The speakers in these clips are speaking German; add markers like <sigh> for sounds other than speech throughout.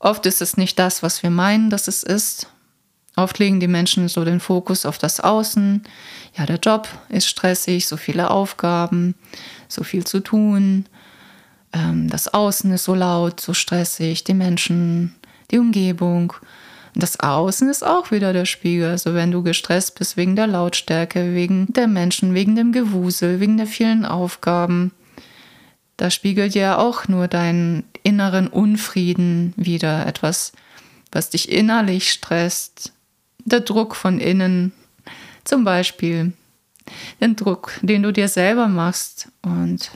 Oft ist es nicht das, was wir meinen, dass es ist. Oft legen die Menschen so den Fokus auf das Außen. Ja, der Job ist stressig, so viele Aufgaben, so viel zu tun. Ähm, das Außen ist so laut, so stressig, die Menschen, die Umgebung. Das Außen ist auch wieder der Spiegel. Also wenn du gestresst bist wegen der Lautstärke, wegen der Menschen, wegen dem Gewusel, wegen der vielen Aufgaben, da spiegelt ja auch nur deinen inneren Unfrieden wieder. Etwas, was dich innerlich stresst. Der Druck von innen, zum Beispiel. Den Druck, den du dir selber machst. Und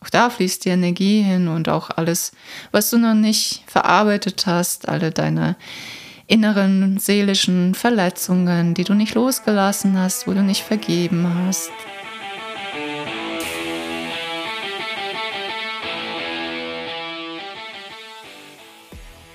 auch da fließt die Energie hin und auch alles, was du noch nicht verarbeitet hast, alle deine inneren seelischen Verletzungen, die du nicht losgelassen hast, wo du nicht vergeben hast.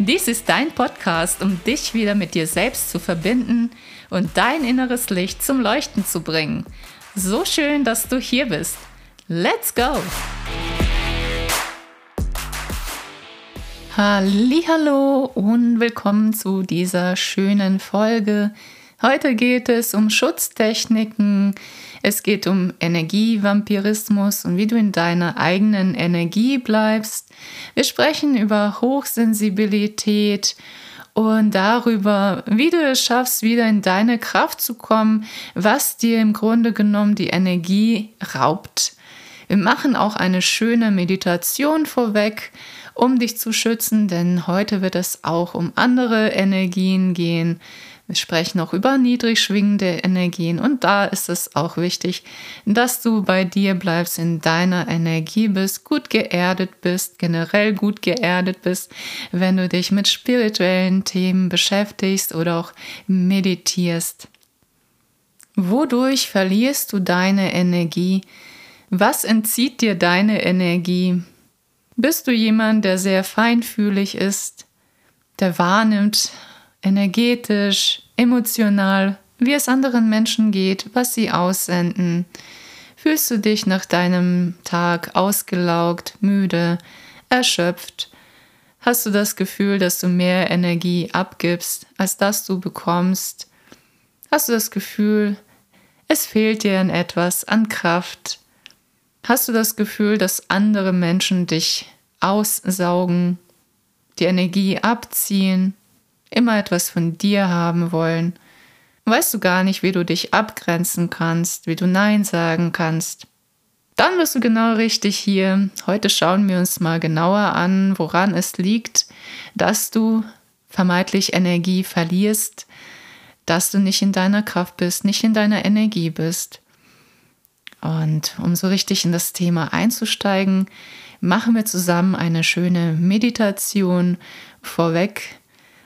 Dies ist dein Podcast, um dich wieder mit dir selbst zu verbinden und dein inneres Licht zum Leuchten zu bringen. So schön, dass du hier bist. Let's go! Hallo und willkommen zu dieser schönen Folge. Heute geht es um Schutztechniken, es geht um Energievampirismus und wie du in deiner eigenen Energie bleibst. Wir sprechen über Hochsensibilität und darüber, wie du es schaffst, wieder in deine Kraft zu kommen, was dir im Grunde genommen die Energie raubt. Wir machen auch eine schöne Meditation vorweg, um dich zu schützen, denn heute wird es auch um andere Energien gehen. Wir sprechen auch über niedrig schwingende Energien und da ist es auch wichtig, dass du bei dir bleibst, in deiner Energie bist, gut geerdet bist, generell gut geerdet bist, wenn du dich mit spirituellen Themen beschäftigst oder auch meditierst. Wodurch verlierst du deine Energie? Was entzieht dir deine Energie? Bist du jemand, der sehr feinfühlig ist, der wahrnimmt energetisch, emotional, wie es anderen Menschen geht, was sie aussenden? Fühlst du dich nach deinem Tag ausgelaugt, müde, erschöpft? Hast du das Gefühl, dass du mehr Energie abgibst, als dass du bekommst? Hast du das Gefühl, es fehlt dir an etwas, an Kraft, Hast du das Gefühl, dass andere Menschen dich aussaugen, die Energie abziehen, immer etwas von dir haben wollen? Weißt du gar nicht, wie du dich abgrenzen kannst, wie du Nein sagen kannst? Dann bist du genau richtig hier. Heute schauen wir uns mal genauer an, woran es liegt, dass du vermeintlich Energie verlierst, dass du nicht in deiner Kraft bist, nicht in deiner Energie bist. Und um so richtig in das Thema einzusteigen, machen wir zusammen eine schöne Meditation vorweg,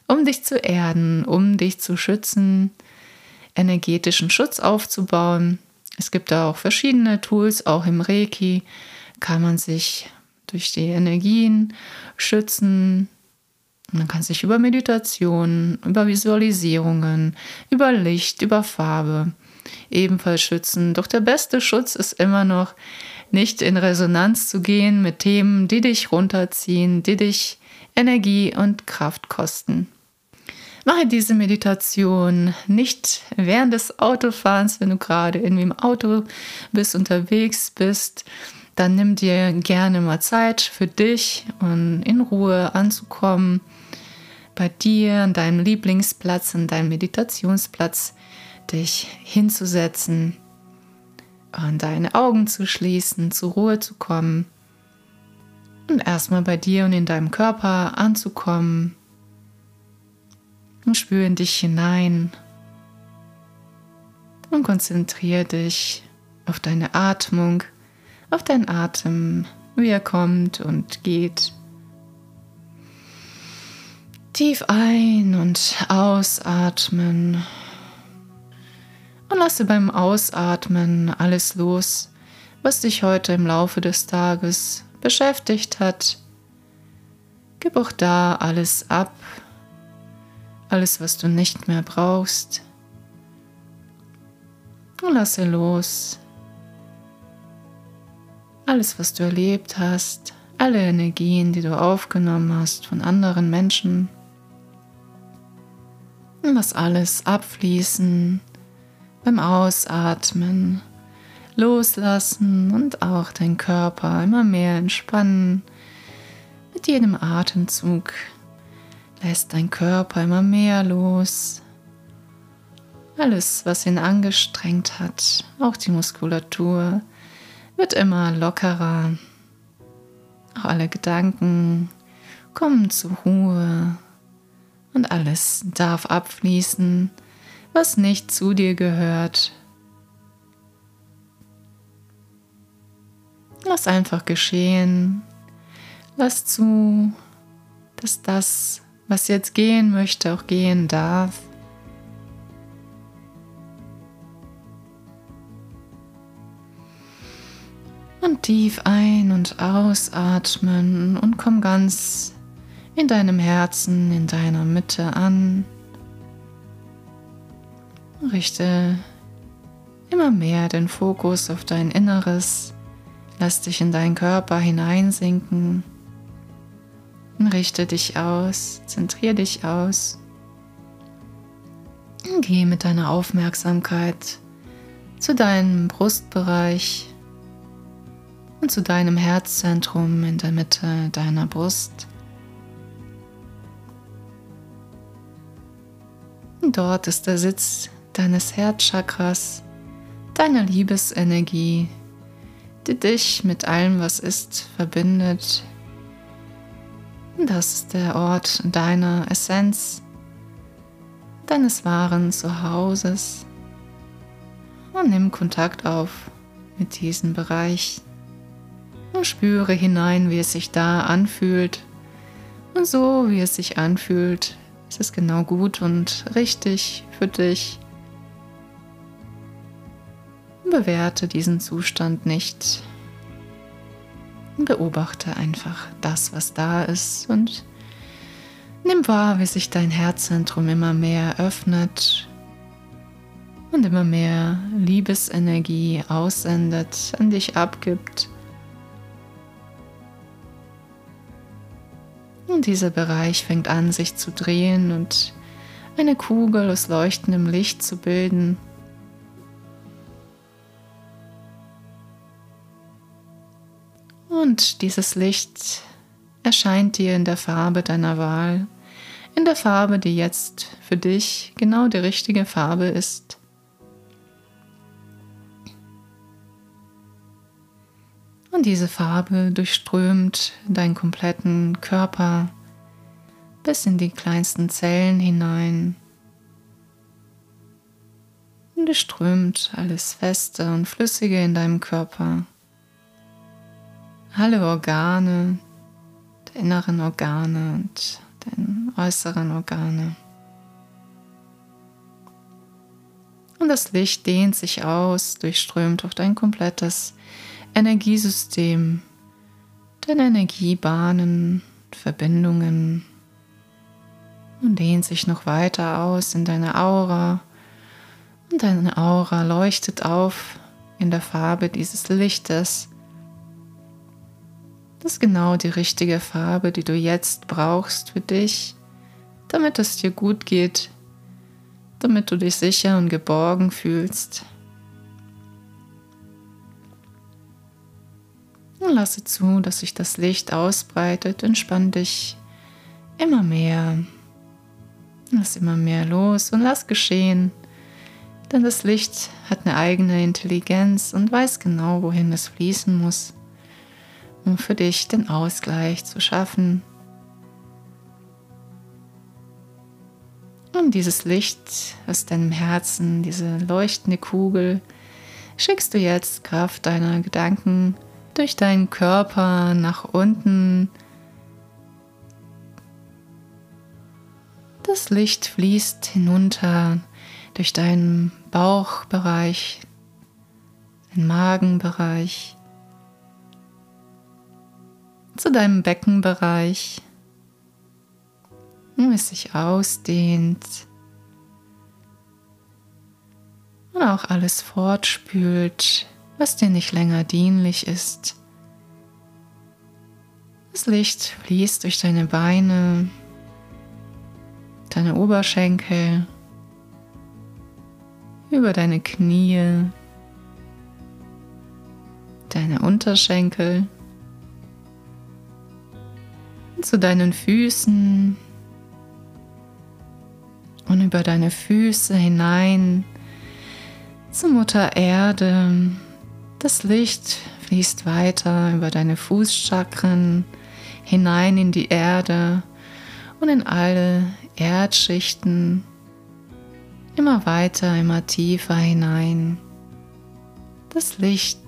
um dich zu erden, um dich zu schützen, energetischen Schutz aufzubauen. Es gibt da auch verschiedene Tools, auch im Reiki kann man sich durch die Energien schützen. Man kann sich über Meditation, über Visualisierungen, über Licht, über Farbe ebenfalls schützen. Doch der beste Schutz ist immer noch, nicht in Resonanz zu gehen mit Themen, die dich runterziehen, die dich Energie und Kraft kosten. Mache diese Meditation nicht während des Autofahrens, wenn du gerade irgendwie im Auto bist, unterwegs bist. Dann nimm dir gerne mal Zeit für dich und in Ruhe anzukommen. Bei dir, an deinem Lieblingsplatz, an deinem Meditationsplatz dich hinzusetzen und deine Augen zu schließen, zur Ruhe zu kommen und erstmal bei dir und in deinem Körper anzukommen und spüre in dich hinein und konzentriere dich auf deine Atmung, auf deinen Atem, wie er kommt und geht. Tief ein- und ausatmen. Und lasse beim Ausatmen alles los, was dich heute im Laufe des Tages beschäftigt hat. Gib auch da alles ab, alles, was du nicht mehr brauchst. Und lasse los. Alles, was du erlebt hast, alle Energien, die du aufgenommen hast von anderen Menschen. Und lass alles abfließen beim Ausatmen, loslassen und auch dein Körper immer mehr entspannen. Mit jedem Atemzug lässt dein Körper immer mehr los. Alles, was ihn angestrengt hat, auch die Muskulatur, wird immer lockerer. Auch alle Gedanken kommen zur Ruhe und alles darf abfließen, was nicht zu dir gehört. Lass einfach geschehen. Lass zu, dass das, was jetzt gehen möchte, auch gehen darf. Und tief ein- und ausatmen und komm ganz in deinem Herzen, in deiner Mitte an. Richte immer mehr den Fokus auf dein Inneres. Lass dich in deinen Körper hineinsinken. Richte dich aus, zentriere dich aus. Geh mit deiner Aufmerksamkeit zu deinem Brustbereich und zu deinem Herzzentrum in der Mitte deiner Brust. Dort ist der Sitz deines Herzchakras, deiner Liebesenergie, die dich mit allem, was ist, verbindet. Das ist der Ort deiner Essenz, deines wahren Zuhauses. Und nimm Kontakt auf mit diesem Bereich. Und spüre hinein, wie es sich da anfühlt. Und so wie es sich anfühlt, ist es genau gut und richtig für dich. Bewerte diesen Zustand nicht. Beobachte einfach das, was da ist und nimm wahr, wie sich dein Herzzentrum immer mehr öffnet und immer mehr Liebesenergie aussendet, an dich abgibt. Und dieser Bereich fängt an, sich zu drehen und eine Kugel aus leuchtendem Licht zu bilden. Und dieses Licht erscheint dir in der Farbe deiner Wahl, in der Farbe, die jetzt für dich genau die richtige Farbe ist. Und diese Farbe durchströmt deinen kompletten Körper bis in die kleinsten Zellen hinein. Und durchströmt alles Feste und Flüssige in deinem Körper. Alle Organe, die inneren Organe und deine äußeren Organe. Und das Licht dehnt sich aus, durchströmt auch dein komplettes Energiesystem, deine Energiebahnen, Verbindungen und dehnt sich noch weiter aus in deine Aura. Und deine Aura leuchtet auf in der Farbe dieses Lichtes. Das ist genau die richtige Farbe, die du jetzt brauchst für dich, damit es dir gut geht, damit du dich sicher und geborgen fühlst. Und lasse zu, dass sich das Licht ausbreitet. Entspann dich immer mehr. Lass immer mehr los und lass geschehen. Denn das Licht hat eine eigene Intelligenz und weiß genau, wohin es fließen muss, um für dich den Ausgleich zu schaffen. Und dieses Licht aus deinem Herzen, diese leuchtende Kugel, schickst du jetzt Kraft deiner Gedanken durch deinen Körper nach unten Das Licht fließt hinunter durch deinen Bauchbereich, den Magenbereich, zu deinem Beckenbereich, wie es sich ausdehnt. Und auch alles fortspült, was dir nicht länger dienlich ist. Das Licht fließt durch deine Beine, deine Oberschenkel, über deine Knie, deine Unterschenkel, zu deinen Füßen und über deine Füße hinein zur Mutter Erde. Das Licht fließt weiter über deine Fußchakren hinein in die Erde und in alle Erdschichten, immer weiter, immer tiefer hinein. Das Licht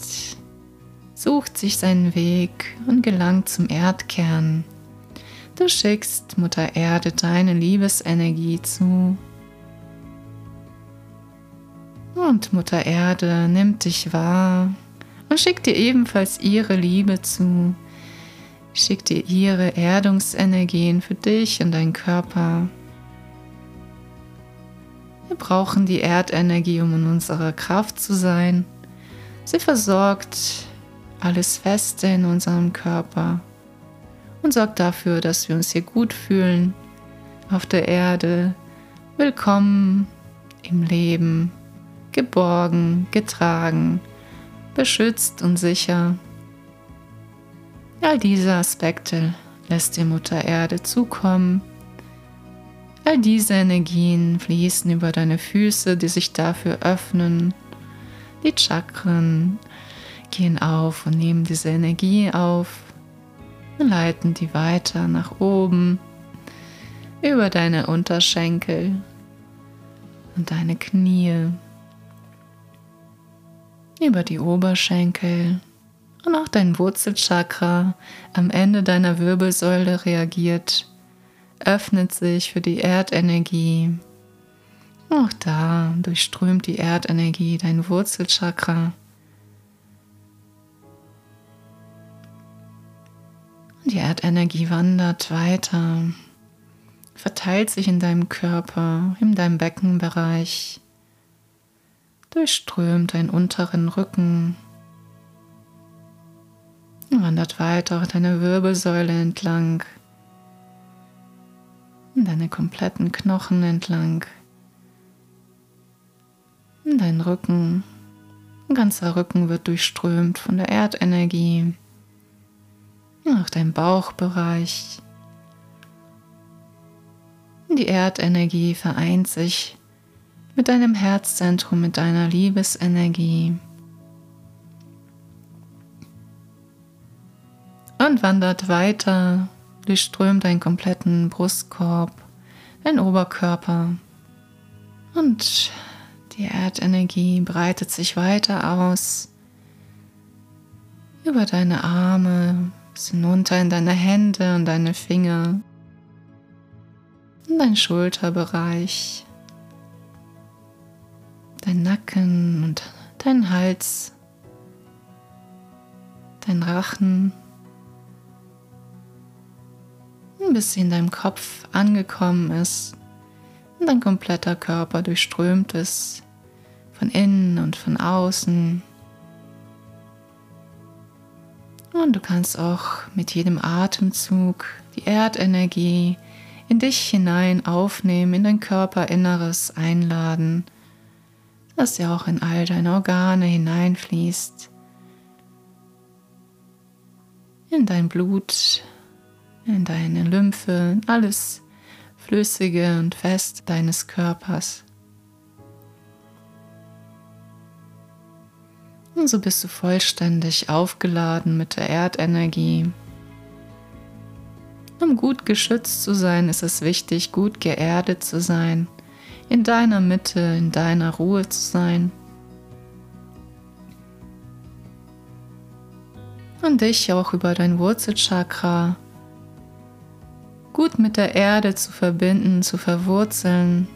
sucht sich seinen Weg und gelangt zum Erdkern. Du schickst Mutter Erde deine Liebesenergie zu. Und Mutter Erde nimmt dich wahr und schickt dir ebenfalls ihre Liebe zu. Schickt dir ihre Erdungsenergien für dich und deinen Körper. Wir brauchen die Erdenergie, um in unserer Kraft zu sein. Sie versorgt alles Feste in unserem Körper und sorgt dafür, dass wir uns hier gut fühlen auf der Erde, willkommen im Leben, geborgen, getragen, beschützt und sicher. All diese Aspekte lässt die Mutter Erde zukommen. All diese Energien fließen über deine Füße, die sich dafür öffnen. Die Chakren gehen auf und nehmen diese Energie auf leiten die weiter nach oben über deine Unterschenkel und deine Knie, über die Oberschenkel und auch dein Wurzelchakra am Ende deiner Wirbelsäule reagiert, öffnet sich für die Erdenergie. Auch da durchströmt die Erdenergie dein Wurzelchakra. Die Erdenergie wandert weiter, verteilt sich in deinem Körper, in deinem Beckenbereich, durchströmt deinen unteren Rücken, wandert weiter deine Wirbelsäule entlang, deine kompletten Knochen entlang, dein Rücken, dein ganzer Rücken wird durchströmt von der Erdenergie auch dein Bauchbereich. Die Erdenergie vereint sich mit deinem Herzzentrum, mit deiner Liebesenergie. Und wandert weiter, durchströmt deinen kompletten Brustkorb, dein Oberkörper. Und die Erdenergie breitet sich weiter aus über deine Arme, bis hinunter in deine Hände und deine Finger, in dein Schulterbereich, dein Nacken und dein Hals, dein Rachen, bis sie in deinem Kopf angekommen ist. Und dein kompletter Körper durchströmt ist, von innen und von außen. Und du kannst auch mit jedem Atemzug die Erdenergie in dich hinein aufnehmen, in dein Körperinneres einladen, dass sie auch in all deine Organe hineinfließt, in dein Blut, in deine Lymphe, alles Flüssige und Fest deines Körpers. Und so bist du vollständig aufgeladen mit der Erdenergie. Um gut geschützt zu sein, ist es wichtig, gut geerdet zu sein, in deiner Mitte, in deiner Ruhe zu sein. Und dich auch über dein Wurzelchakra gut mit der Erde zu verbinden, zu verwurzeln,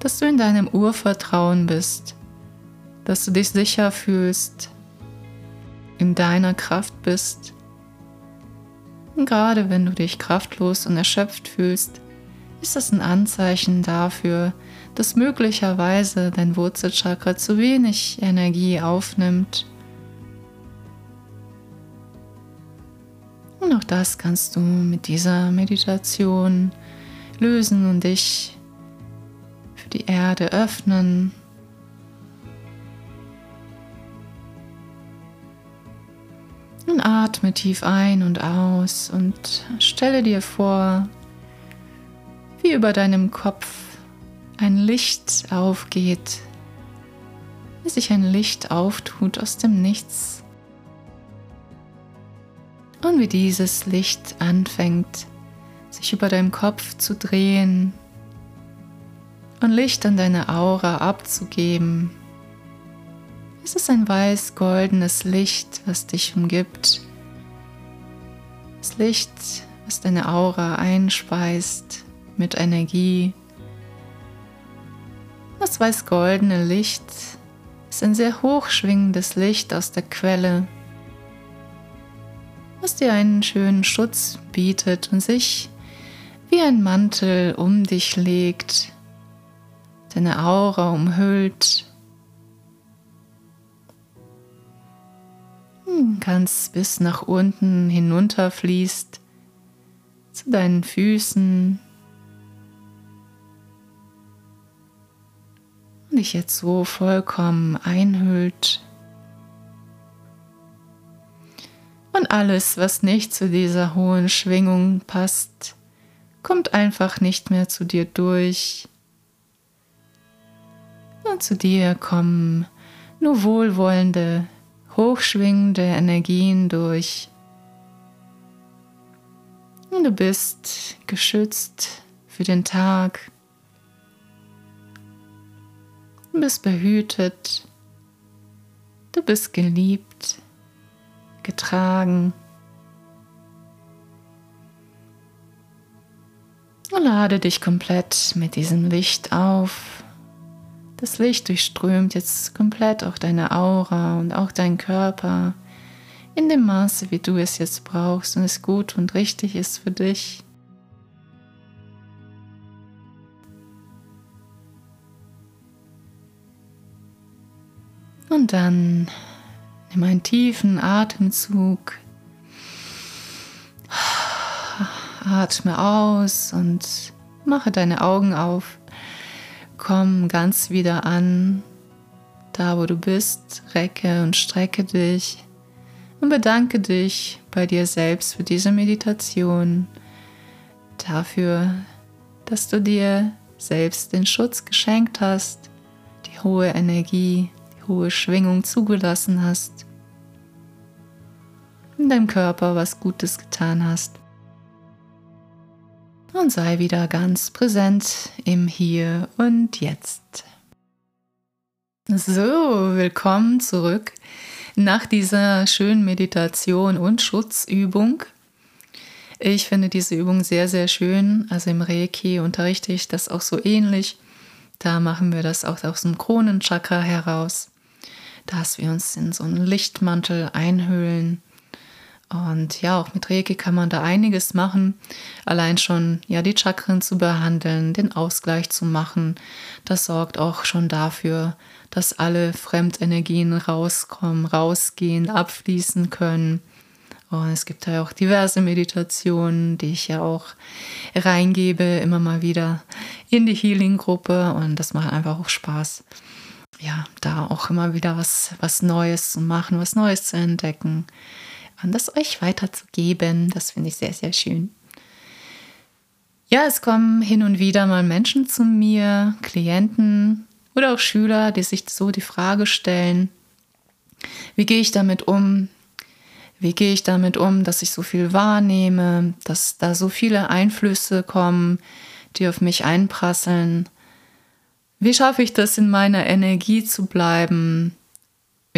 dass du in deinem Urvertrauen bist, dass du dich sicher fühlst, in deiner Kraft bist. Und gerade wenn du dich kraftlos und erschöpft fühlst, ist das ein Anzeichen dafür, dass möglicherweise dein Wurzelchakra zu wenig Energie aufnimmt. Und auch das kannst du mit dieser Meditation lösen und dich für die Erde öffnen. Und atme tief ein und aus und stelle dir vor, wie über deinem Kopf ein Licht aufgeht, wie sich ein Licht auftut aus dem Nichts und wie dieses Licht anfängt, sich über deinem Kopf zu drehen und Licht an deine Aura abzugeben. Es ist ein weiß-goldenes Licht, was dich umgibt. Das Licht, was deine Aura einspeist mit Energie. Das weiß-goldene Licht ist ein sehr hochschwingendes Licht aus der Quelle, was dir einen schönen Schutz bietet und sich wie ein Mantel um dich legt, deine Aura umhüllt. Ganz bis nach unten hinunterfließt zu deinen Füßen, dich jetzt so vollkommen einhüllt. Und alles, was nicht zu dieser hohen Schwingung passt, kommt einfach nicht mehr zu dir durch. Und zu dir kommen nur wohlwollende, hochschwingende Energien durch. Und du bist geschützt für den Tag. Du bist behütet. Du bist geliebt, getragen. Und lade dich komplett mit diesem Licht auf. Das Licht durchströmt jetzt komplett auch deine Aura und auch deinen Körper in dem Maße, wie du es jetzt brauchst und es gut und richtig ist für dich. Und dann nimm einen tiefen Atemzug. Atme aus und mache deine Augen auf. Komm ganz wieder an, da wo du bist. Recke und strecke dich und bedanke dich bei dir selbst für diese Meditation. Dafür, dass du dir selbst den Schutz geschenkt hast, die hohe Energie, hohe Schwingung zugelassen hast, in deinem Körper was Gutes getan hast. Und sei wieder ganz präsent im Hier und Jetzt. So, willkommen zurück nach dieser schönen Meditation und Schutzübung. Ich finde diese Übung sehr, sehr schön. Also im Reiki unterrichte ich das auch so ähnlich. Da machen wir das auch aus dem Kronenchakra heraus dass wir uns in so einen Lichtmantel einhüllen. Und ja, auch mit Reiki kann man da einiges machen. Allein schon ja die Chakren zu behandeln, den Ausgleich zu machen. Das sorgt auch schon dafür, dass alle Fremdenergien rauskommen, rausgehen, abfließen können. Und es gibt ja auch diverse Meditationen, die ich ja auch reingebe, immer mal wieder in die Healing-Gruppe. Und das macht einfach auch Spaß ja, da auch immer wieder was, was Neues zu machen, was Neues zu entdecken und das euch weiterzugeben. Das finde ich sehr, sehr schön. Ja, es kommen hin und wieder mal Menschen zu mir, Klienten oder auch Schüler, die sich so die Frage stellen, wie gehe ich damit um? Wie gehe ich damit um, dass ich so viel wahrnehme, dass da so viele Einflüsse kommen, die auf mich einprasseln? Wie schaffe ich das, in meiner Energie zu bleiben?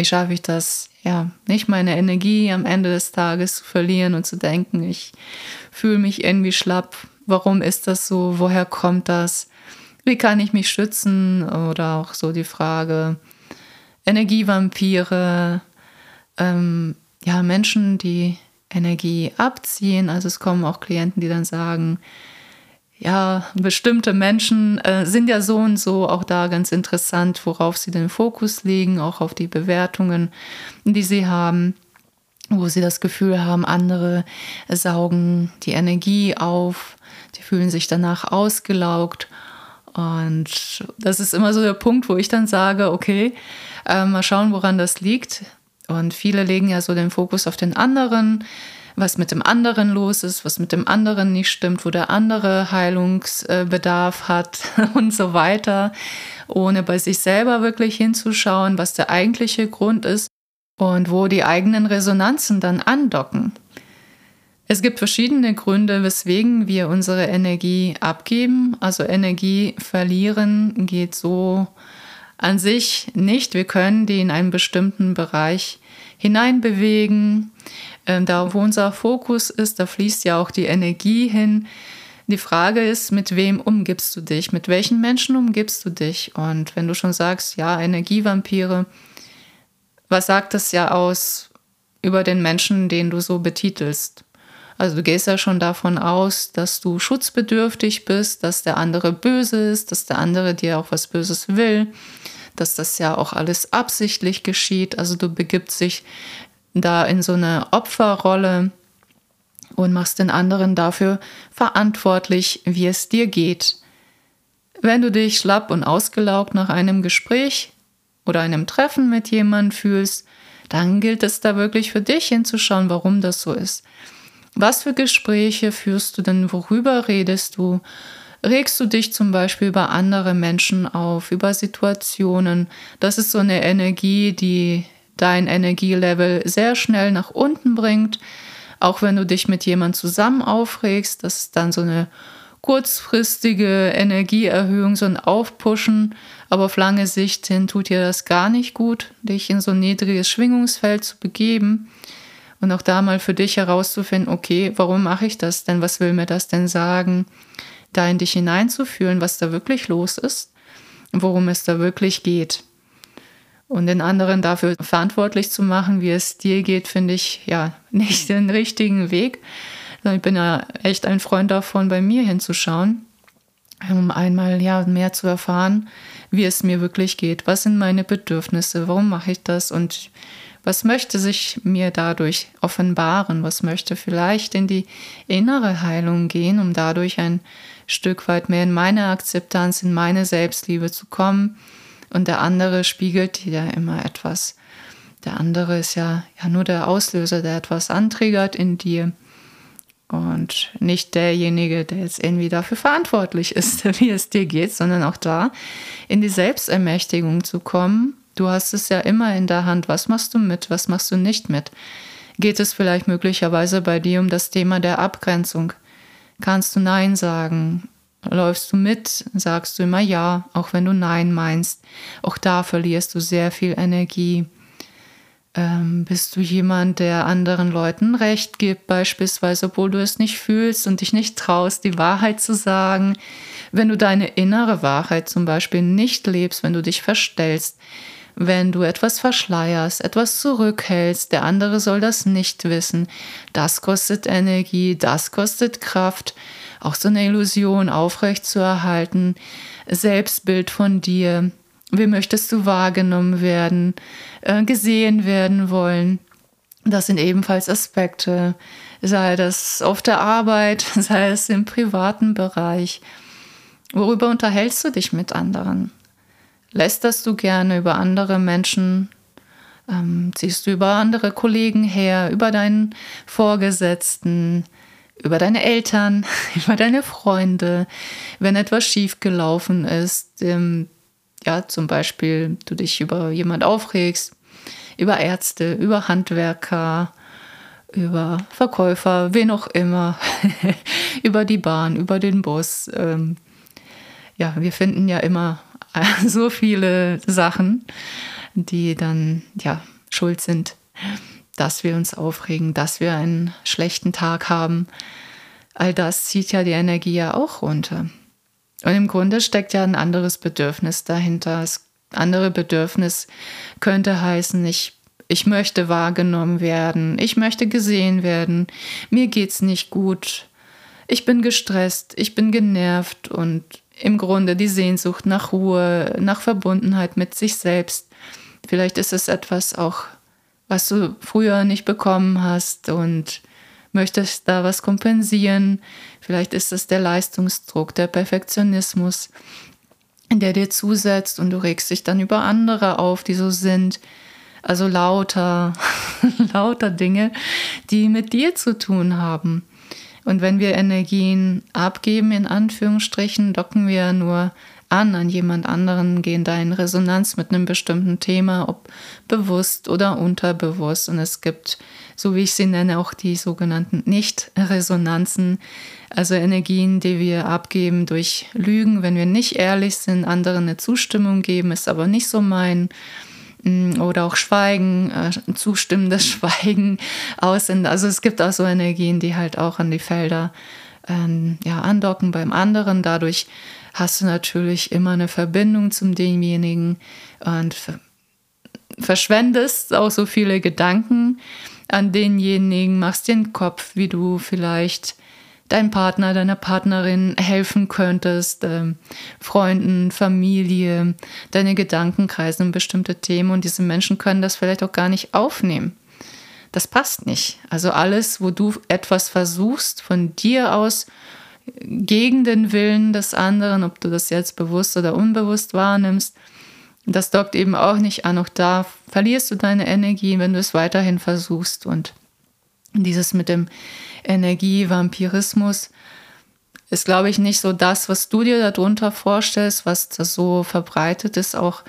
Wie schaffe ich das, ja, nicht meine Energie am Ende des Tages zu verlieren und zu denken, ich fühle mich irgendwie schlapp. Warum ist das so? Woher kommt das? Wie kann ich mich schützen? Oder auch so die Frage, Energievampire, ähm, ja, Menschen, die Energie abziehen. Also es kommen auch Klienten, die dann sagen, ja, bestimmte Menschen äh, sind ja so und so auch da ganz interessant, worauf sie den Fokus legen, auch auf die Bewertungen, die sie haben, wo sie das Gefühl haben, andere saugen die Energie auf, die fühlen sich danach ausgelaugt. Und das ist immer so der Punkt, wo ich dann sage, okay, äh, mal schauen, woran das liegt. Und viele legen ja so den Fokus auf den anderen, was mit dem anderen los ist, was mit dem anderen nicht stimmt, wo der andere Heilungsbedarf hat <laughs> und so weiter, ohne bei sich selber wirklich hinzuschauen, was der eigentliche Grund ist und wo die eigenen Resonanzen dann andocken. Es gibt verschiedene Gründe, weswegen wir unsere Energie abgeben. Also Energie verlieren geht so an sich nicht. Wir können die in einen bestimmten Bereich hineinbewegen. Ähm, da, wo unser Fokus ist, da fließt ja auch die Energie hin. Die Frage ist, mit wem umgibst du dich? Mit welchen Menschen umgibst du dich? Und wenn du schon sagst, ja, Energievampire, was sagt das ja aus über den Menschen, den du so betitelst? Also du gehst ja schon davon aus, dass du schutzbedürftig bist, dass der andere böse ist, dass der andere dir auch was Böses will, dass das ja auch alles absichtlich geschieht. Also du begibst dich da in so eine Opferrolle und machst den anderen dafür verantwortlich, wie es dir geht. Wenn du dich schlapp und ausgelaugt nach einem Gespräch oder einem Treffen mit jemandem fühlst, dann gilt es da wirklich für dich hinzuschauen, warum das so ist. Was für Gespräche führst du denn? Worüber redest du? Regst du dich zum Beispiel über andere Menschen auf, über Situationen? Das ist so eine Energie, die dein Energielevel sehr schnell nach unten bringt. Auch wenn du dich mit jemandem zusammen aufregst, das ist dann so eine kurzfristige Energieerhöhung, so ein Aufpushen. Aber auf lange Sicht hin tut dir das gar nicht gut, dich in so ein niedriges Schwingungsfeld zu begeben. Und auch da mal für dich herauszufinden, okay, warum mache ich das denn? Was will mir das denn sagen? Da in dich hineinzufühlen, was da wirklich los ist, worum es da wirklich geht. Und den anderen dafür verantwortlich zu machen, wie es dir geht, finde ich ja <laughs> nicht den richtigen Weg. Ich bin ja echt ein Freund davon, bei mir hinzuschauen, um einmal ja mehr zu erfahren, wie es mir wirklich geht. Was sind meine Bedürfnisse? Warum mache ich das? Und was möchte sich mir dadurch offenbaren? Was möchte vielleicht in die innere Heilung gehen, um dadurch ein Stück weit mehr in meine Akzeptanz, in meine Selbstliebe zu kommen? Und der andere spiegelt ja immer etwas. Der andere ist ja, ja nur der Auslöser, der etwas antriggert in dir. Und nicht derjenige, der jetzt irgendwie dafür verantwortlich ist, <laughs> wie es dir geht, sondern auch da in die Selbstermächtigung zu kommen Du hast es ja immer in der Hand. Was machst du mit? Was machst du nicht mit? Geht es vielleicht möglicherweise bei dir um das Thema der Abgrenzung? Kannst du Nein sagen? Läufst du mit? Sagst du immer Ja, auch wenn du Nein meinst? Auch da verlierst du sehr viel Energie. Ähm, bist du jemand, der anderen Leuten Recht gibt, beispielsweise, obwohl du es nicht fühlst und dich nicht traust, die Wahrheit zu sagen? Wenn du deine innere Wahrheit zum Beispiel nicht lebst, wenn du dich verstellst, wenn du etwas verschleierst, etwas zurückhältst, der andere soll das nicht wissen. Das kostet Energie, das kostet Kraft, auch so eine Illusion aufrecht zu erhalten, Selbstbild von dir. Wie möchtest du wahrgenommen werden, äh, gesehen werden wollen? Das sind ebenfalls Aspekte, sei das auf der Arbeit, <laughs> sei es im privaten Bereich. Worüber unterhältst du dich mit anderen? Lästerst du gerne über andere Menschen? Ähm, ziehst du über andere Kollegen her, über deinen Vorgesetzten, über deine Eltern, <laughs> über deine Freunde, wenn etwas schiefgelaufen ist, ähm, ja, zum Beispiel du dich über jemand aufregst, über Ärzte, über Handwerker, über Verkäufer, wen auch immer, <laughs> über die Bahn, über den Bus. Ähm, ja, wir finden ja immer <laughs> so viele Sachen, die dann ja schuld sind, dass wir uns aufregen, dass wir einen schlechten Tag haben. All das zieht ja die Energie ja auch runter. Und im Grunde steckt ja ein anderes Bedürfnis dahinter. Das andere Bedürfnis könnte heißen, ich, ich möchte wahrgenommen werden, ich möchte gesehen werden, mir geht's nicht gut, ich bin gestresst, ich bin genervt und im Grunde die Sehnsucht nach Ruhe, nach Verbundenheit mit sich selbst. Vielleicht ist es etwas auch, was du früher nicht bekommen hast und möchtest da was kompensieren. Vielleicht ist es der Leistungsdruck, der Perfektionismus, der dir zusetzt und du regst dich dann über andere auf, die so sind. Also lauter, <laughs> lauter Dinge, die mit dir zu tun haben. Und wenn wir Energien abgeben, in Anführungsstrichen, docken wir nur an an jemand anderen, gehen da in Resonanz mit einem bestimmten Thema, ob bewusst oder unterbewusst. Und es gibt, so wie ich sie nenne, auch die sogenannten Nicht-Resonanzen, also Energien, die wir abgeben durch Lügen, wenn wir nicht ehrlich sind, anderen eine Zustimmung geben, ist aber nicht so mein oder auch Schweigen, äh, zustimmendes <laughs> Schweigen aussenden. Also es gibt auch so Energien, die halt auch an die Felder ähm, ja, andocken beim anderen. Dadurch hast du natürlich immer eine Verbindung zum demjenigen und verschwendest auch so viele Gedanken an denjenigen, machst den Kopf, wie du vielleicht deinem Partner, deiner Partnerin helfen könntest, ähm, Freunden, Familie, deine Gedanken kreisen um bestimmte Themen und diese Menschen können das vielleicht auch gar nicht aufnehmen. Das passt nicht. Also alles, wo du etwas versuchst, von dir aus gegen den Willen des anderen, ob du das jetzt bewusst oder unbewusst wahrnimmst. Das dockt eben auch nicht an. Auch da verlierst du deine Energie, wenn du es weiterhin versuchst. Und dieses mit dem Energievampirismus ist, glaube ich, nicht so das, was du dir darunter vorstellst, was das so verbreitet ist, auch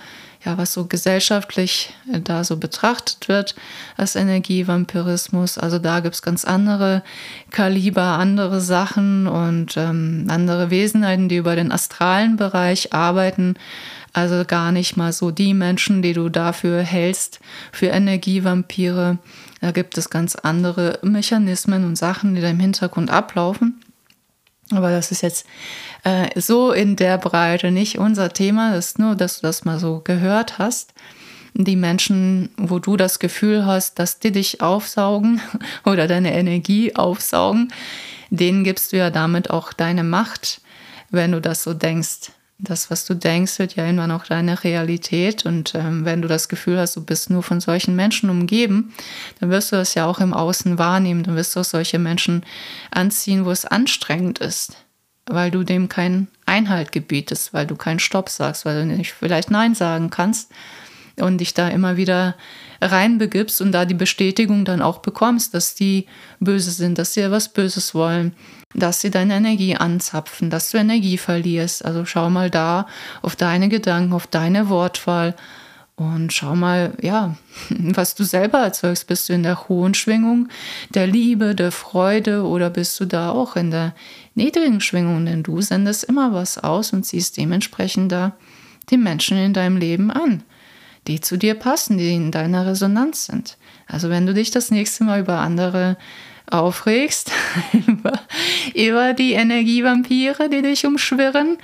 ja, was so gesellschaftlich äh, da so betrachtet wird als Energievampirismus. Also da gibt es ganz andere Kaliber, andere Sachen und ähm, andere Wesenheiten, die über den astralen Bereich arbeiten. Also gar nicht mal so die Menschen, die du dafür hältst, für Energievampire. Da gibt es ganz andere Mechanismen und Sachen, die da im Hintergrund ablaufen. Aber das ist jetzt äh, so in der Breite nicht unser Thema. Das ist nur, dass du das mal so gehört hast. Die Menschen, wo du das Gefühl hast, dass die dich aufsaugen <laughs> oder deine Energie aufsaugen, denen gibst du ja damit auch deine Macht, wenn du das so denkst. Das, was du denkst, wird ja irgendwann auch deine Realität. Und ähm, wenn du das Gefühl hast, du bist nur von solchen Menschen umgeben, dann wirst du das ja auch im Außen wahrnehmen. Dann wirst du auch solche Menschen anziehen, wo es anstrengend ist, weil du dem keinen Einhalt gebietest, weil du keinen Stopp sagst, weil du nicht vielleicht Nein sagen kannst und dich da immer wieder reinbegibst und da die Bestätigung dann auch bekommst, dass die böse sind, dass sie was Böses wollen dass sie deine Energie anzapfen, dass du Energie verlierst. Also schau mal da auf deine Gedanken, auf deine Wortwahl und schau mal, ja, <laughs> was du selber erzeugst. Bist du in der hohen Schwingung der Liebe, der Freude oder bist du da auch in der niedrigen Schwingung? Denn du sendest immer was aus und ziehst dementsprechend da die Menschen in deinem Leben an, die zu dir passen, die in deiner Resonanz sind. Also wenn du dich das nächste Mal über andere aufregst <laughs> über, über die Energievampire, die dich umschwirren,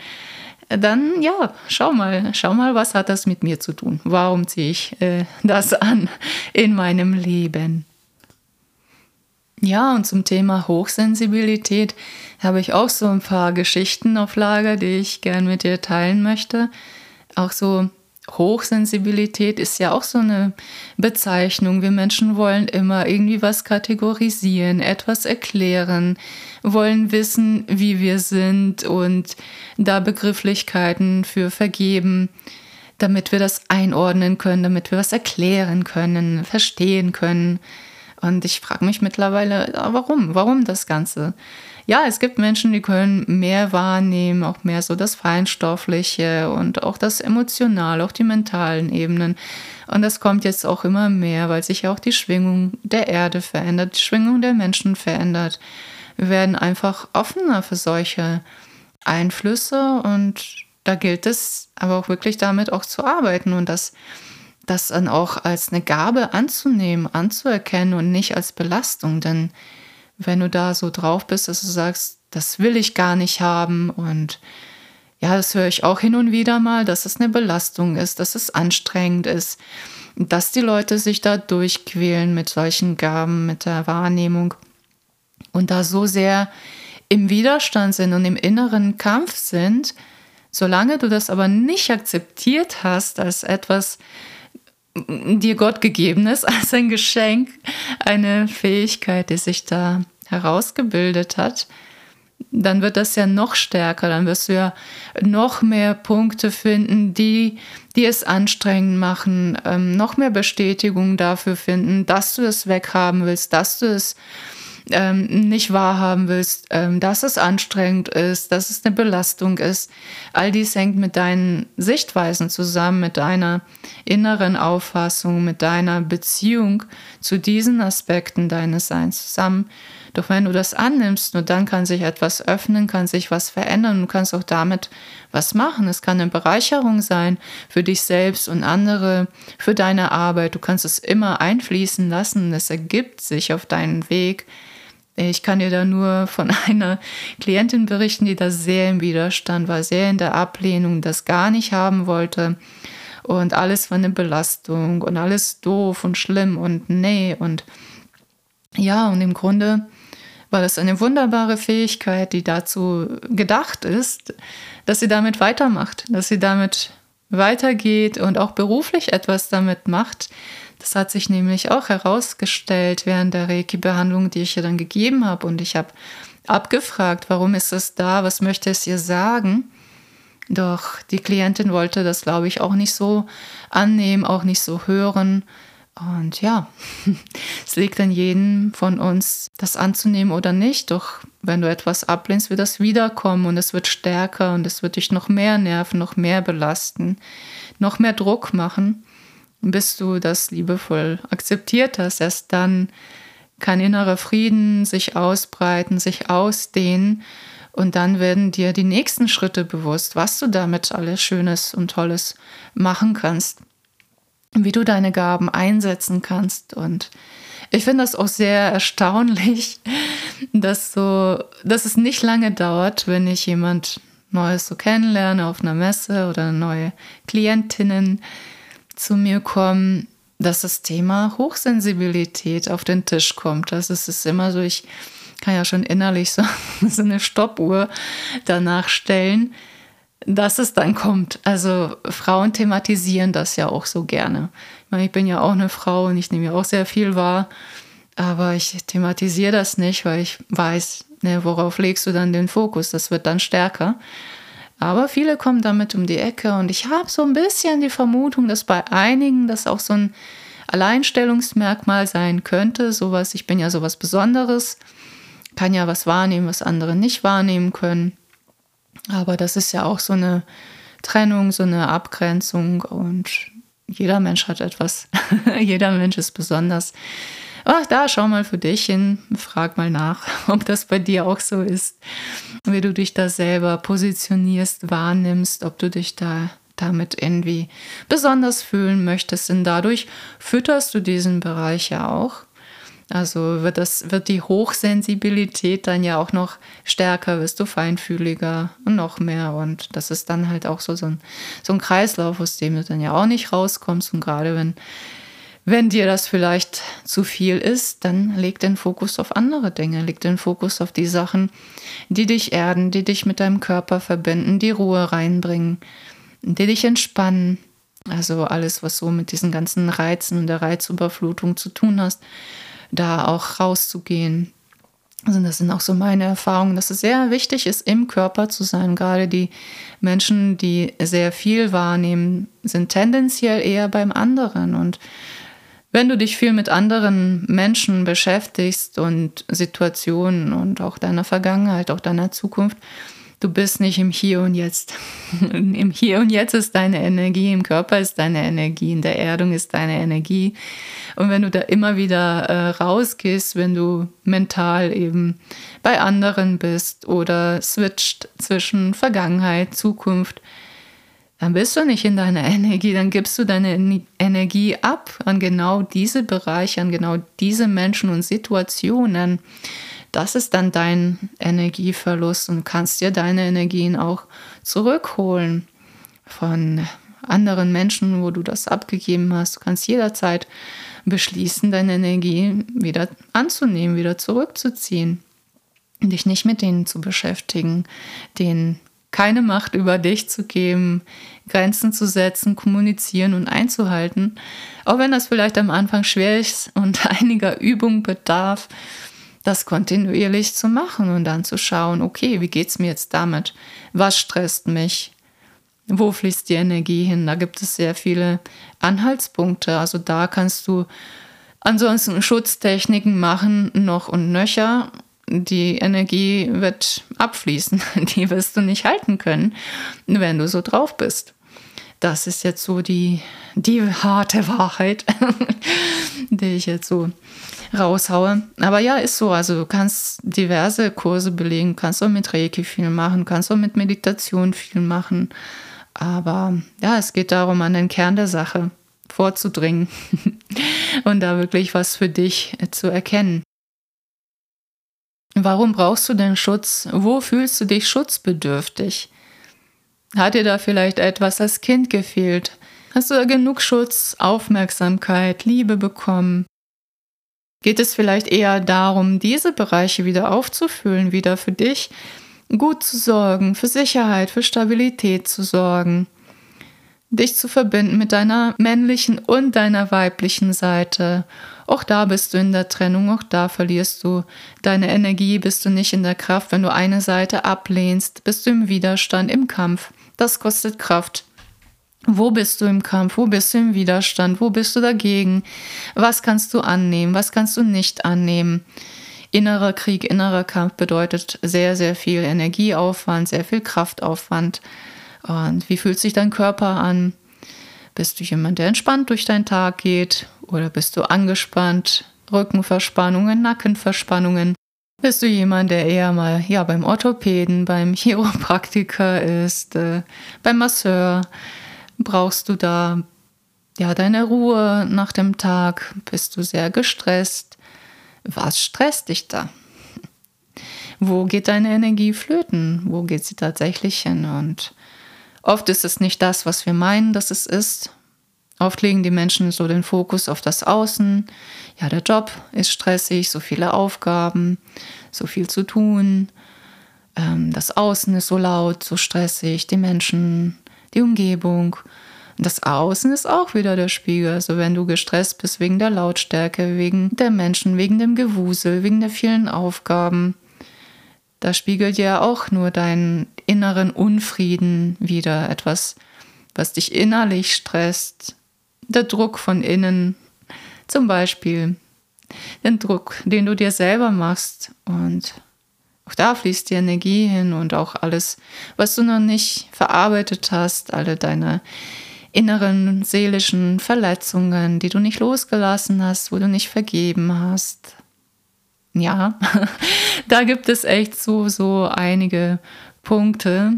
dann ja, schau mal, schau mal, was hat das mit mir zu tun? Warum ziehe ich äh, das an in meinem Leben? Ja, und zum Thema Hochsensibilität habe ich auch so ein paar Geschichten auf Lager, die ich gern mit dir teilen möchte. Auch so Hochsensibilität ist ja auch so eine Bezeichnung. Wir Menschen wollen immer irgendwie was kategorisieren, etwas erklären, wollen wissen, wie wir sind und da Begrifflichkeiten für vergeben, damit wir das einordnen können, damit wir was erklären können, verstehen können. Und ich frage mich mittlerweile, warum? Warum das Ganze? Ja, es gibt Menschen, die können mehr wahrnehmen, auch mehr so das Feinstoffliche und auch das Emotionale, auch die mentalen Ebenen. Und das kommt jetzt auch immer mehr, weil sich auch die Schwingung der Erde verändert, die Schwingung der Menschen verändert. Wir werden einfach offener für solche Einflüsse und da gilt es aber auch wirklich damit auch zu arbeiten und das das dann auch als eine Gabe anzunehmen, anzuerkennen und nicht als Belastung. Denn wenn du da so drauf bist, dass du sagst, das will ich gar nicht haben und ja, das höre ich auch hin und wieder mal, dass es eine Belastung ist, dass es anstrengend ist, dass die Leute sich da durchquälen mit solchen Gaben, mit der Wahrnehmung und da so sehr im Widerstand sind und im inneren Kampf sind, solange du das aber nicht akzeptiert hast als etwas, dir Gott gegeben ist, als ein Geschenk, eine Fähigkeit, die sich da herausgebildet hat, dann wird das ja noch stärker, dann wirst du ja noch mehr Punkte finden, die, die es anstrengend machen, ähm, noch mehr Bestätigung dafür finden, dass du es weghaben willst, dass du es ähm, nicht wahrhaben willst, ähm, dass es anstrengend ist, dass es eine Belastung ist. All dies hängt mit deinen Sichtweisen zusammen, mit deiner inneren Auffassung, mit deiner Beziehung zu diesen Aspekten deines Seins zusammen. Doch wenn du das annimmst, nur dann kann sich etwas öffnen, kann sich was verändern. Du kannst auch damit was machen. Es kann eine Bereicherung sein für dich selbst und andere, für deine Arbeit. Du kannst es immer einfließen lassen. Es ergibt sich auf deinen Weg. Ich kann dir da nur von <laughs> einer Klientin berichten, die da sehr im Widerstand war, sehr in der Ablehnung, das gar nicht haben wollte. Und alles war eine Belastung und alles doof und schlimm und nee. Und ja, und im Grunde war das eine wunderbare Fähigkeit, die dazu gedacht ist, dass sie damit weitermacht, dass sie damit weitergeht und auch beruflich etwas damit macht, das hat sich nämlich auch herausgestellt während der Reiki-Behandlung, die ich ihr dann gegeben habe. Und ich habe abgefragt, warum ist es da, was möchte es ihr sagen? Doch die Klientin wollte das, glaube ich, auch nicht so annehmen, auch nicht so hören. Und ja, <laughs> es liegt an jedem von uns, das anzunehmen oder nicht. Doch wenn du etwas ablehnst, wird das wiederkommen und es wird stärker und es wird dich noch mehr nerven, noch mehr belasten, noch mehr Druck machen bis du das liebevoll akzeptiert hast. Erst dann kann innerer Frieden sich ausbreiten, sich ausdehnen und dann werden dir die nächsten Schritte bewusst, was du damit alles Schönes und Tolles machen kannst, wie du deine Gaben einsetzen kannst und ich finde das auch sehr erstaunlich, <laughs> dass so, dass es nicht lange dauert, wenn ich jemand Neues so kennenlerne auf einer Messe oder neue Klientinnen, zu mir kommen, dass das Thema Hochsensibilität auf den Tisch kommt. Das ist es immer so, ich kann ja schon innerlich so, <laughs> so eine Stoppuhr danach stellen, dass es dann kommt. Also Frauen thematisieren das ja auch so gerne. Ich meine, ich bin ja auch eine Frau und ich nehme ja auch sehr viel wahr, aber ich thematisiere das nicht, weil ich weiß, ne, worauf legst du dann den Fokus? Das wird dann stärker. Aber viele kommen damit um die Ecke und ich habe so ein bisschen die Vermutung, dass bei einigen das auch so ein Alleinstellungsmerkmal sein könnte. Sowas, ich bin ja sowas Besonderes, kann ja was wahrnehmen, was andere nicht wahrnehmen können. Aber das ist ja auch so eine Trennung, so eine Abgrenzung und jeder Mensch hat etwas. <laughs> jeder Mensch ist besonders. Ach, da schau mal für dich hin, frag mal nach, <laughs> ob das bei dir auch so ist, wie du dich da selber positionierst, wahrnimmst, ob du dich da damit irgendwie besonders fühlen möchtest. Denn dadurch fütterst du diesen Bereich ja auch. Also wird, das, wird die Hochsensibilität dann ja auch noch stärker, wirst du feinfühliger und noch mehr. Und das ist dann halt auch so, so, ein, so ein Kreislauf, aus dem du dann ja auch nicht rauskommst. Und gerade wenn wenn dir das vielleicht zu viel ist, dann leg den Fokus auf andere Dinge, leg den Fokus auf die Sachen, die dich erden, die dich mit deinem Körper verbinden, die Ruhe reinbringen, die dich entspannen. Also alles, was so mit diesen ganzen Reizen und der Reizüberflutung zu tun hast, da auch rauszugehen. Also das sind auch so meine Erfahrungen, dass es sehr wichtig ist, im Körper zu sein. Gerade die Menschen, die sehr viel wahrnehmen, sind tendenziell eher beim anderen und wenn du dich viel mit anderen Menschen beschäftigst und Situationen und auch deiner Vergangenheit, auch deiner Zukunft, du bist nicht im Hier und Jetzt. <laughs> Im Hier und Jetzt ist deine Energie, im Körper ist deine Energie, in der Erdung ist deine Energie. Und wenn du da immer wieder äh, rausgehst, wenn du mental eben bei anderen bist oder switcht zwischen Vergangenheit, Zukunft, dann bist du nicht in deiner <laughs> Energie, dann gibst du deine Energie ab an genau diese Bereiche, an genau diese Menschen und Situationen. Das ist dann dein Energieverlust und kannst dir deine Energien auch zurückholen von anderen Menschen, wo du das abgegeben hast. Du kannst jederzeit beschließen, deine Energie wieder anzunehmen, wieder zurückzuziehen, dich nicht mit denen zu beschäftigen, denen keine Macht über dich zu geben, Grenzen zu setzen, kommunizieren und einzuhalten. Auch wenn das vielleicht am Anfang schwer ist und <laughs> einiger Übung bedarf, das kontinuierlich zu machen und dann zu schauen, okay, wie geht es mir jetzt damit? Was stresst mich? Wo fließt die Energie hin? Da gibt es sehr viele Anhaltspunkte. Also da kannst du ansonsten Schutztechniken machen, noch und nöcher die Energie wird abfließen. <laughs> Die wirst du nicht halten können, wenn du so drauf bist. Das ist jetzt so die, die harte Wahrheit, <laughs> die ich jetzt so raushaue. Aber ja, ist so. Also du kannst diverse Kurse belegen, kannst auch mit Reiki viel machen, kannst auch mit Meditation viel machen. Aber ja, es geht darum, an den Kern der Sache vorzudringen <laughs> und da wirklich was für dich zu erkennen. Warum brauchst du denn Schutz? Wo fühlst du dich schutzbedürftig? Hat dir da vielleicht etwas als Kind gefehlt? Hast du da genug Schutz, Aufmerksamkeit, Liebe bekommen? Geht es vielleicht eher darum, diese Bereiche wieder aufzufüllen, wieder für dich gut zu sorgen, für Sicherheit, für Stabilität zu sorgen? Dich zu verbinden mit deiner männlichen und deiner weiblichen Seite. Auch da bist du in der Trennung, auch da verlierst du deine Energie, bist du nicht in der Kraft. Wenn du eine Seite ablehnst, bist du im Widerstand, im Kampf. Das kostet Kraft. Wo bist du im Kampf? Wo bist du im Widerstand? Wo bist du dagegen? Was kannst du annehmen? Was kannst du nicht annehmen? Innerer Krieg, innerer Kampf bedeutet sehr, sehr viel Energieaufwand, sehr viel Kraftaufwand. Und wie fühlt sich dein Körper an? Bist du jemand, der entspannt durch deinen Tag geht? Oder bist du angespannt? Rückenverspannungen, Nackenverspannungen? Bist du jemand, der eher mal ja, beim Orthopäden, beim Chiropraktiker ist, äh, beim Masseur? Brauchst du da ja deine Ruhe nach dem Tag? Bist du sehr gestresst? Was stresst dich da? Wo geht deine Energie flöten? Wo geht sie tatsächlich hin? Und Oft ist es nicht das, was wir meinen, dass es ist. Oft legen die Menschen so den Fokus auf das Außen. Ja, der Job ist stressig, so viele Aufgaben, so viel zu tun. Ähm, das Außen ist so laut, so stressig, die Menschen, die Umgebung. Das Außen ist auch wieder der Spiegel. Also wenn du gestresst bist wegen der Lautstärke, wegen der Menschen, wegen dem Gewusel, wegen der vielen Aufgaben, da spiegelt ja auch nur deinen inneren Unfrieden wieder, etwas, was dich innerlich stresst, der Druck von innen, zum Beispiel. Den Druck, den du dir selber machst. Und auch da fließt die Energie hin und auch alles, was du noch nicht verarbeitet hast, alle deine inneren seelischen Verletzungen, die du nicht losgelassen hast, wo du nicht vergeben hast, ja, <laughs> da gibt es echt so, so einige Punkte,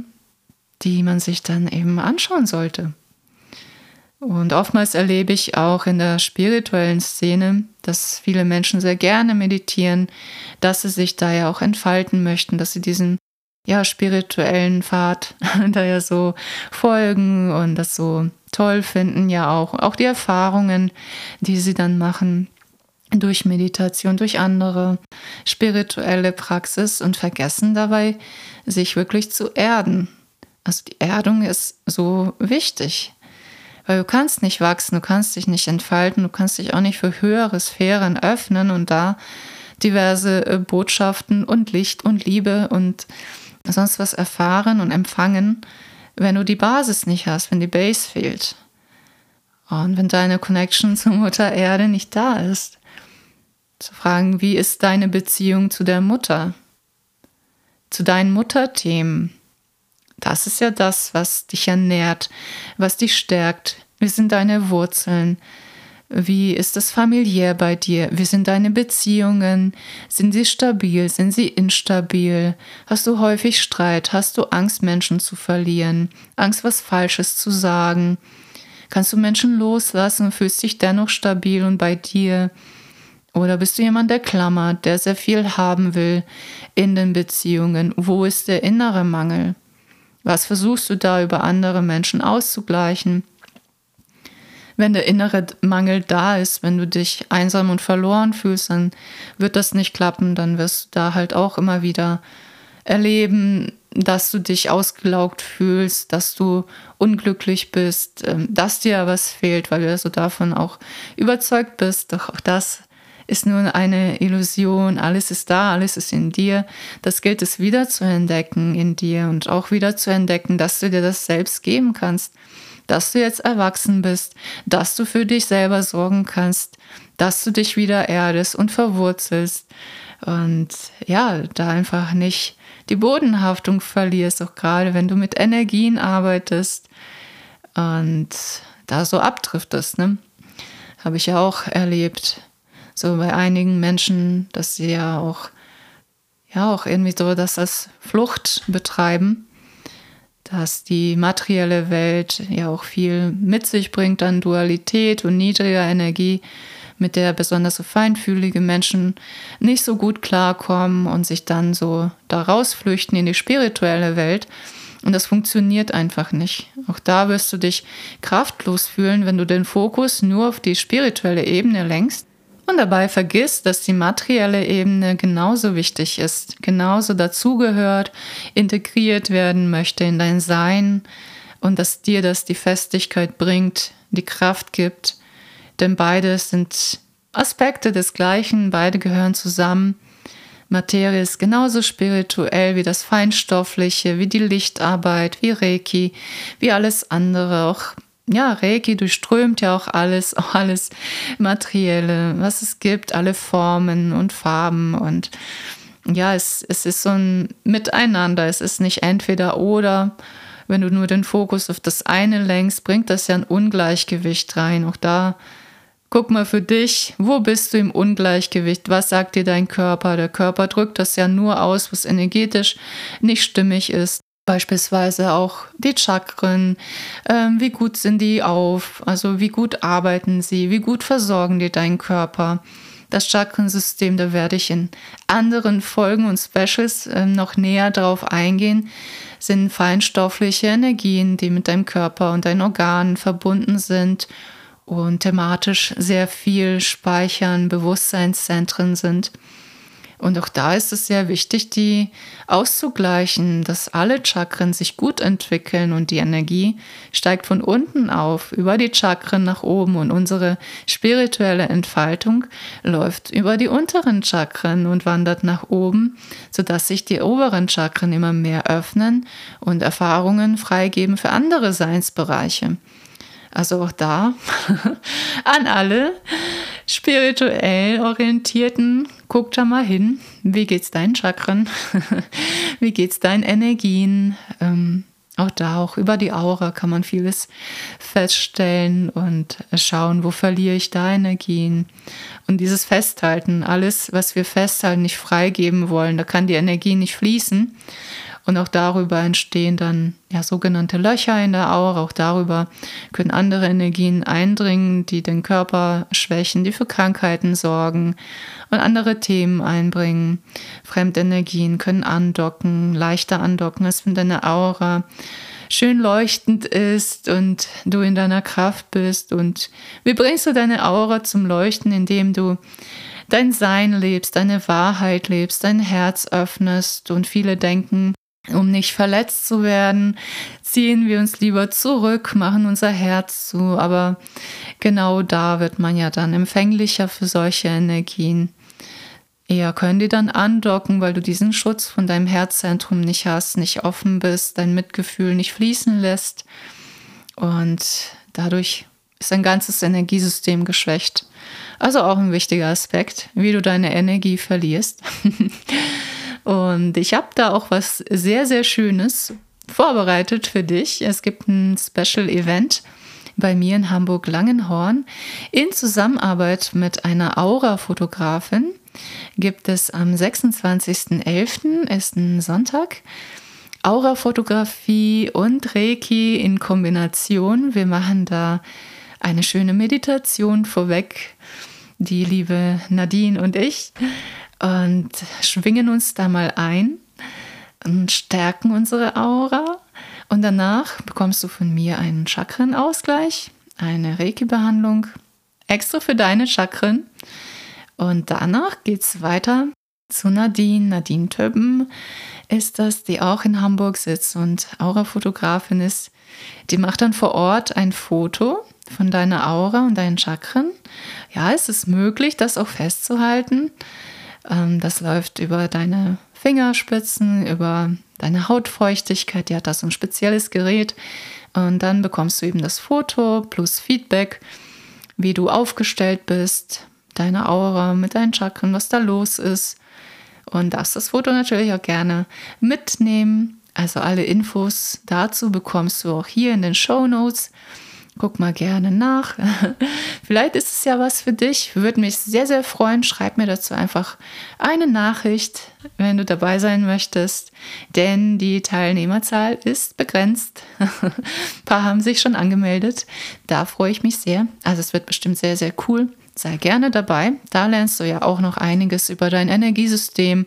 die man sich dann eben anschauen sollte. Und oftmals erlebe ich auch in der spirituellen Szene, dass viele Menschen sehr gerne meditieren, dass sie sich da ja auch entfalten möchten, dass sie diesen ja spirituellen Pfad <laughs> da ja so folgen und das so toll finden, ja auch auch die Erfahrungen, die sie dann machen durch Meditation, durch andere spirituelle Praxis und vergessen dabei, sich wirklich zu erden. Also die Erdung ist so wichtig, weil du kannst nicht wachsen, du kannst dich nicht entfalten, du kannst dich auch nicht für höhere Sphären öffnen und da diverse äh, Botschaften und Licht und Liebe und sonst was erfahren und empfangen, wenn du die Basis nicht hast, wenn die Base fehlt. Und wenn deine Connection <laughs> zur Mutter Erde nicht da ist zu fragen, wie ist deine Beziehung zu der Mutter? Zu deinen Mutterthemen. Das ist ja das, was dich ernährt, was dich stärkt. Wie sind deine Wurzeln? Wie ist es familiär bei dir? Wie sind deine Beziehungen? Sind sie stabil? Sind sie instabil? Hast du häufig Streit? Hast du Angst, Menschen zu verlieren? Angst, was Falsches zu sagen? Kannst du Menschen loslassen und fühlst dich dennoch stabil und bei dir? Oder bist du jemand, der klammert, der sehr viel haben will in den Beziehungen? Wo ist der innere Mangel? Was versuchst du da über andere Menschen auszugleichen? Wenn der innere Mangel da ist, wenn du dich einsam und verloren fühlst, dann wird das nicht klappen. Dann wirst du da halt auch immer wieder erleben, dass du dich ausgelaugt fühlst, dass du unglücklich bist, ähm, dass dir was fehlt, weil du so davon auch überzeugt bist. Doch auch das ist nur eine Illusion. Alles ist da, alles ist in dir. Das gilt es wieder zu entdecken in dir und auch wieder zu entdecken, dass du dir das selbst geben kannst, dass du jetzt erwachsen bist, dass du für dich selber sorgen kannst, dass du dich wieder erdest und verwurzelst und ja, da einfach nicht die Bodenhaftung verlierst, auch gerade wenn du mit Energien arbeitest und da so abdriftest, ne? Habe ich ja auch erlebt so bei einigen Menschen, dass sie ja auch, ja, auch irgendwie so das als Flucht betreiben, dass die materielle Welt ja auch viel mit sich bringt an Dualität und niedriger Energie, mit der besonders so feinfühlige Menschen nicht so gut klarkommen und sich dann so da rausflüchten in die spirituelle Welt. Und das funktioniert einfach nicht. Auch da wirst du dich kraftlos fühlen, wenn du den Fokus nur auf die spirituelle Ebene lenkst und dabei vergisst, dass die materielle Ebene genauso wichtig ist, genauso dazugehört, integriert werden möchte in dein Sein und dass dir das die Festigkeit bringt, die Kraft gibt. Denn beide sind Aspekte des Gleichen, beide gehören zusammen. Materie ist genauso spirituell wie das Feinstoffliche, wie die Lichtarbeit, wie Reiki, wie alles andere. Auch ja, Reiki durchströmt ja auch alles, <laughs> auch alles Materielle, was es gibt, alle Formen und Farben und ja, es, es ist so ein Miteinander, es ist nicht entweder oder. Wenn du nur den Fokus auf das eine lenkst, bringt das ja ein Ungleichgewicht rein. Auch da guck mal für dich, wo bist du im Ungleichgewicht? Was sagt dir dein Körper? Der Körper drückt das ja nur aus, was energetisch nicht stimmig ist. Beispielsweise auch die Chakren, ähm, wie gut sind die auf, also wie gut arbeiten sie, wie gut versorgen die deinen Körper. Das Chakrensystem, da werde ich in anderen Folgen und Specials äh, noch näher drauf eingehen, sind feinstoffliche Energien, die mit deinem Körper und deinen Organen verbunden sind und thematisch sehr viel speichern, Bewusstseinszentren sind. Und auch da ist es sehr wichtig, die auszugleichen, dass alle Chakren sich gut entwickeln und die Energie steigt von unten auf, über die Chakren nach oben und unsere spirituelle Entfaltung läuft über die unteren Chakren und wandert nach oben, sodass sich die oberen Chakren immer mehr öffnen und Erfahrungen freigeben für andere Seinsbereiche. Also auch da <laughs> an alle spirituell orientierten, guck da mal hin. Wie geht's deinen Chakren? <laughs> Wie geht's deinen Energien? Ähm, auch da, auch über die Aura kann man vieles feststellen und schauen, wo verliere ich da Energien. Und dieses Festhalten, alles, was wir festhalten, nicht freigeben wollen, da kann die Energie nicht fließen. Und auch darüber entstehen dann ja sogenannte Löcher in der Aura. Auch darüber können andere Energien eindringen, die den Körper schwächen, die für Krankheiten sorgen und andere Themen einbringen. Fremdenergien können andocken, leichter andocken, als wenn deine Aura schön leuchtend ist und du in deiner Kraft bist. Und wie bringst du deine Aura zum Leuchten, indem du dein Sein lebst, deine Wahrheit lebst, dein Herz öffnest und viele denken, um nicht verletzt zu werden, ziehen wir uns lieber zurück, machen unser Herz zu. Aber genau da wird man ja dann empfänglicher für solche Energien. Eher können die dann andocken, weil du diesen Schutz von deinem Herzzentrum nicht hast, nicht offen bist, dein Mitgefühl nicht fließen lässt. Und dadurch ist dein ganzes Energiesystem geschwächt. Also auch ein wichtiger Aspekt, wie du deine Energie verlierst. <laughs> Und ich habe da auch was sehr, sehr Schönes vorbereitet für dich. Es gibt ein Special Event bei mir in Hamburg-Langenhorn in Zusammenarbeit mit einer Aura-Fotografin gibt es am 26.11., ist ein Sonntag, Aura-Fotografie und Reiki in Kombination. Wir machen da eine schöne Meditation vorweg, die liebe Nadine und ich, und schwingen uns da mal ein und stärken unsere Aura. Und danach bekommst du von mir einen Chakrenausgleich, eine Reiki-Behandlung extra für deine Chakren. Und danach geht es weiter zu Nadine. Nadine Töppen ist das, die auch in Hamburg sitzt und Aura-Fotografin ist. Die macht dann vor Ort ein Foto von deiner Aura und deinen Chakren. Ja, es ist möglich, das auch festzuhalten. Ähm, das läuft über deine Fingerspitzen, über deine Hautfeuchtigkeit. Die hat da so ein spezielles Gerät. Und dann bekommst du eben das Foto plus Feedback, wie du aufgestellt bist, deine Aura mit deinen Chakren, was da los ist. Und darfst das Foto natürlich auch gerne mitnehmen. Also alle Infos dazu bekommst du auch hier in den Show Notes. Guck mal gerne nach. <laughs> Vielleicht ist es ja was für dich. Würde mich sehr, sehr freuen. Schreib mir dazu einfach eine Nachricht, wenn du dabei sein möchtest. Denn die Teilnehmerzahl ist begrenzt. Ein <laughs> paar haben sich schon angemeldet. Da freue ich mich sehr. Also es wird bestimmt sehr, sehr cool. Sei gerne dabei. Da lernst du ja auch noch einiges über dein Energiesystem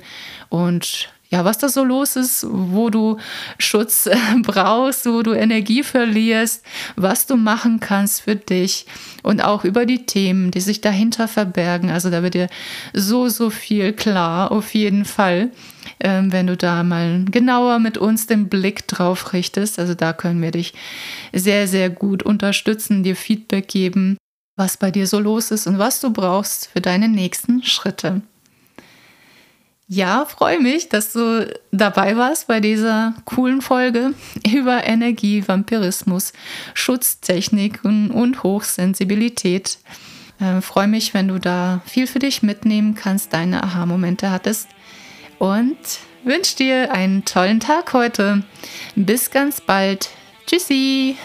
und ja, was da so los ist, wo du Schutz <laughs> brauchst, wo du Energie verlierst, was du machen kannst für dich und auch über die Themen, die sich dahinter verbergen. Also da wird dir so, so viel klar, auf jeden Fall, ähm, wenn du da mal genauer mit uns den Blick drauf richtest. Also da können wir dich sehr, sehr gut unterstützen, dir Feedback geben, was bei dir so los ist und was du brauchst für deine nächsten Schritte. Ja, freue mich, dass du dabei warst bei dieser coolen Folge <laughs> über Energie, Vampirismus, Schutztechniken und Hochsensibilität. Äh, freue mich, wenn du da viel für dich mitnehmen kannst, deine Aha-Momente hattest und wünsche dir einen tollen Tag heute. Bis ganz bald. Tschüssi.